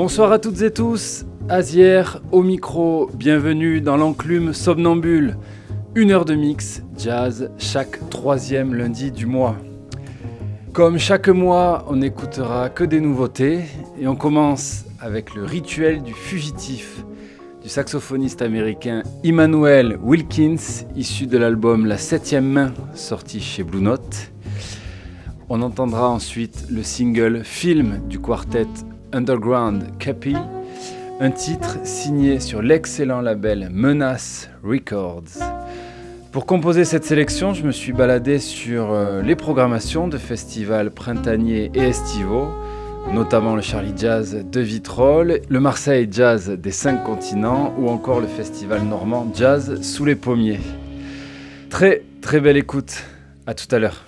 Bonsoir à toutes et tous, Azière au micro, bienvenue dans l'enclume somnambule. Une heure de mix jazz chaque troisième lundi du mois. Comme chaque mois, on n'écoutera que des nouveautés et on commence avec le rituel du fugitif du saxophoniste américain Emmanuel Wilkins, issu de l'album La Septième Main, sorti chez Blue Note. On entendra ensuite le single Film du quartet Underground Cappy, un titre signé sur l'excellent label Menace Records. Pour composer cette sélection, je me suis baladé sur euh, les programmations de festivals printaniers et estivaux, notamment le Charlie Jazz de Vitrolles, le Marseille Jazz des cinq continents ou encore le festival normand Jazz sous les pommiers. Très très belle écoute, à tout à l'heure.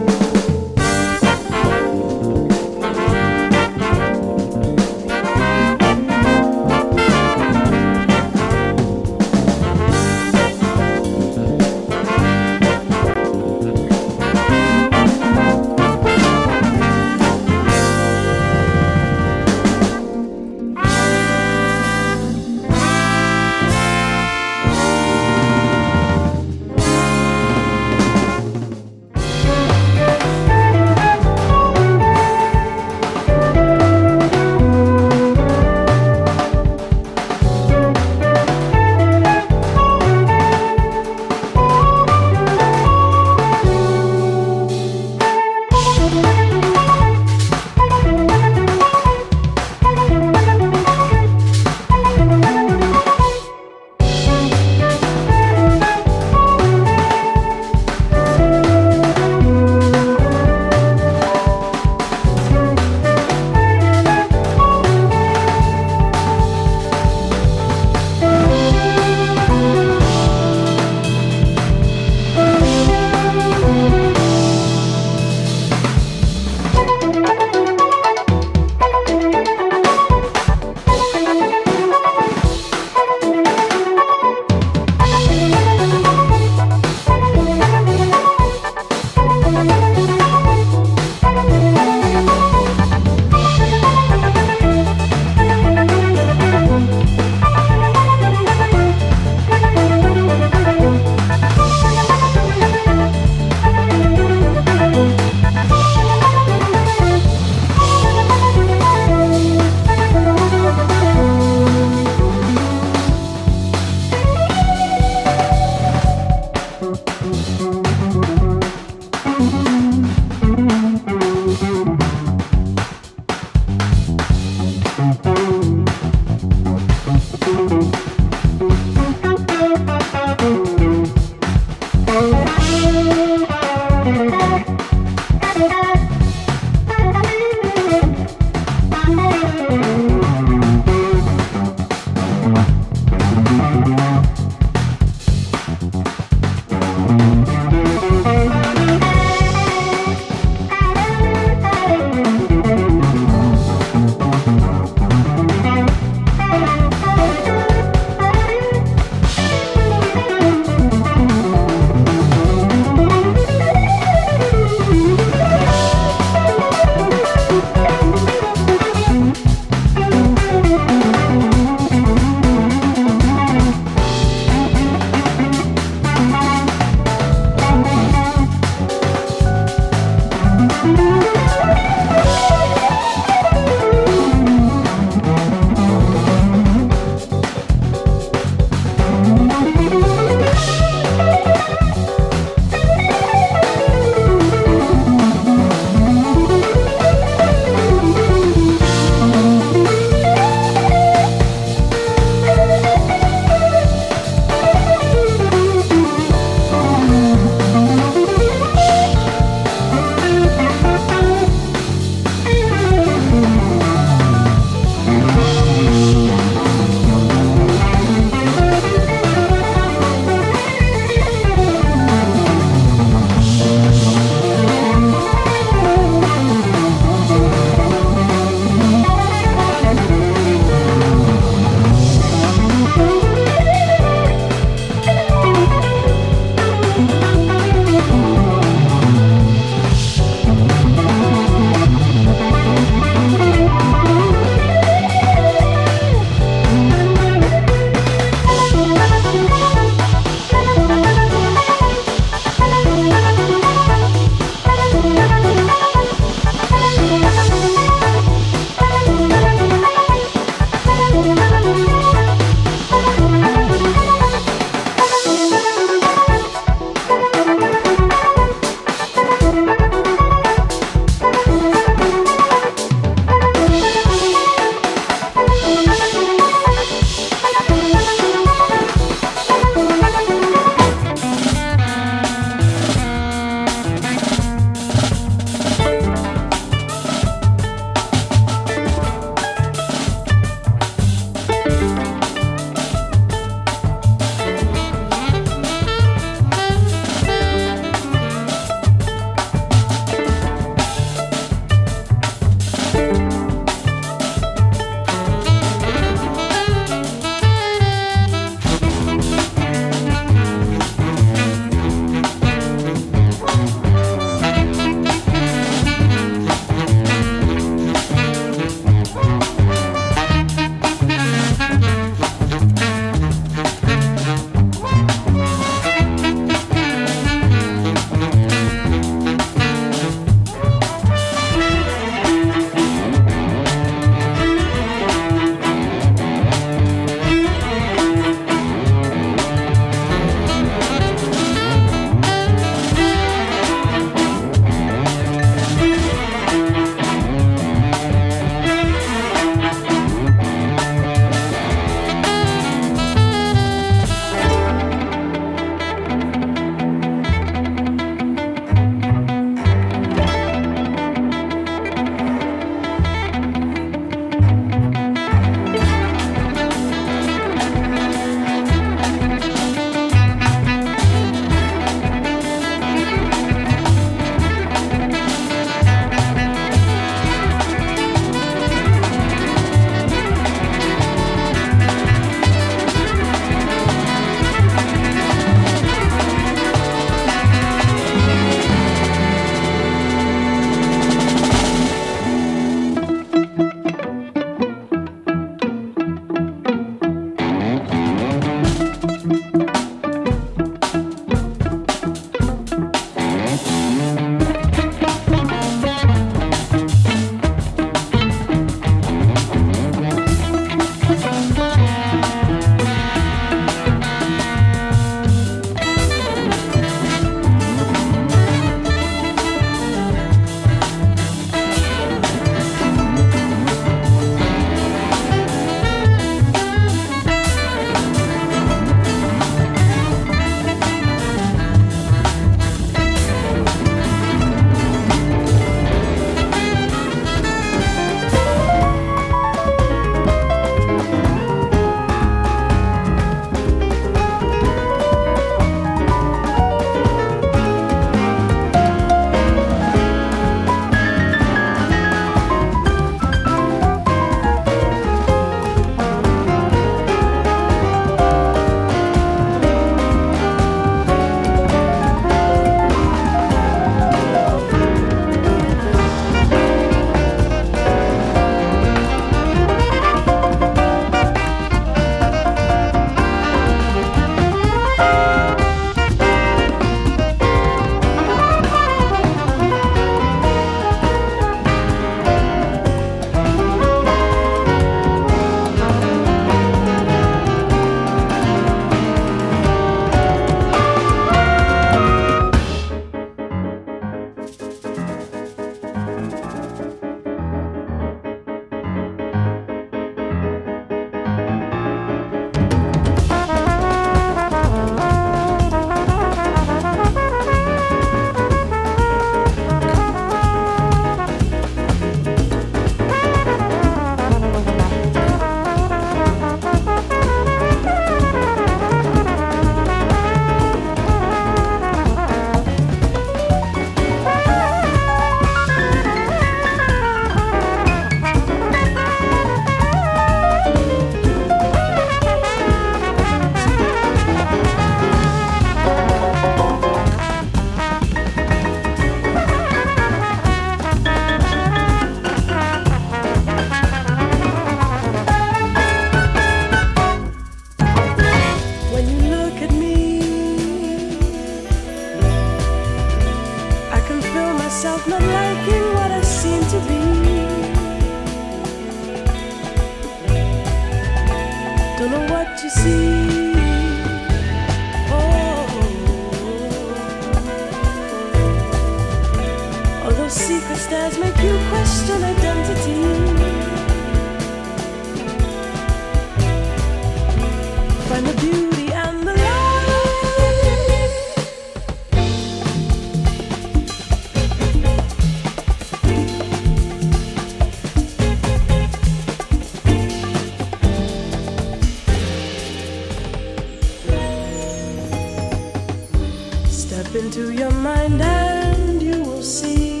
into your mind and you will see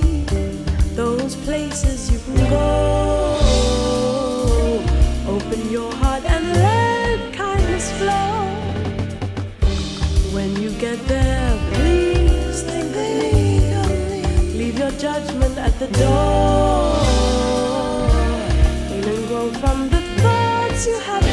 those places you can go. Open your heart and let kindness flow. When you get there, please think of me. Leave your judgment at the door. And grow from the thoughts you have.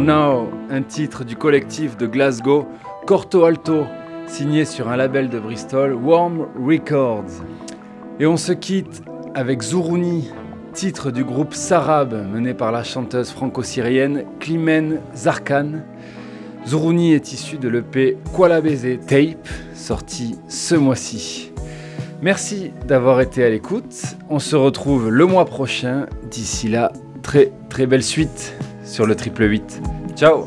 Now, un titre du collectif de Glasgow, Corto Alto, signé sur un label de Bristol, Warm Records. Et on se quitte avec Zourouni, titre du groupe Sarab, mené par la chanteuse franco-syrienne Klimen Zarkan. Zourouni est issu de l'EP Kuala Tape, sorti ce mois-ci. Merci d'avoir été à l'écoute. On se retrouve le mois prochain. D'ici là, très très belle suite sur le triple 8. Ciao